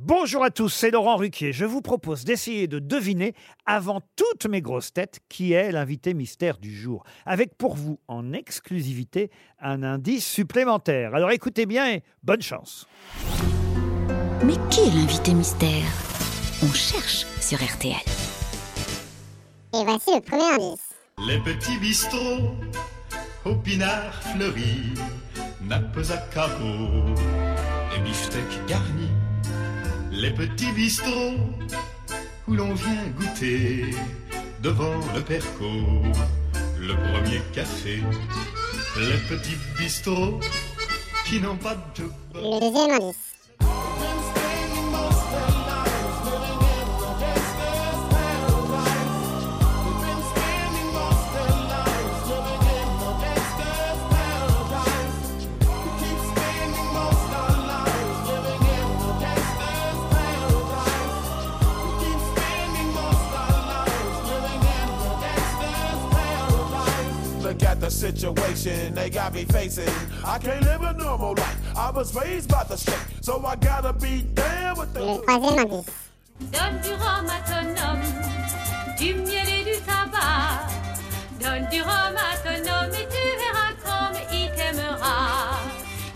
Bonjour à tous, c'est Laurent Ruquier. Je vous propose d'essayer de deviner, avant toutes mes grosses têtes, qui est l'invité mystère du jour. Avec pour vous, en exclusivité, un indice supplémentaire. Alors écoutez bien et bonne chance. Mais qui est l'invité mystère? On cherche sur RTL. Et voici le premier indice. Les petits bistrots au pinard fleuri, nappes à carreaux et beefsteaks garnis. Les petits bistrots où l'on vient goûter devant le perco le premier café. Les petits bistrots qui n'ont pas de Le. At the situation they got me facing. I can't live a normal life. I was raised by the state, so I gotta be down with the. Donne du rhum à ton homme, du miel et du tabac. Donne du rhum à ton homme et tu verras comme il t'aimera.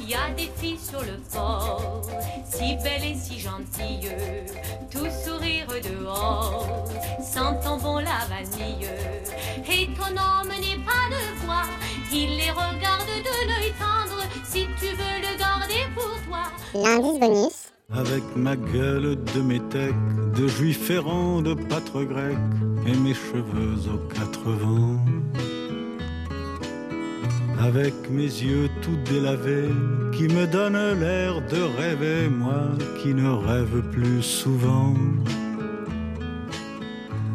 Il y a des filles sur le port, si belles et si gentilles, tout sourire dehors, sentant bon la vanille. Et ton homme Avec ma gueule de métèque, de juif errant, de pâtre grec, et mes cheveux aux quatre vents. Avec mes yeux tout délavés, qui me donnent l'air de rêver, moi qui ne rêve plus souvent.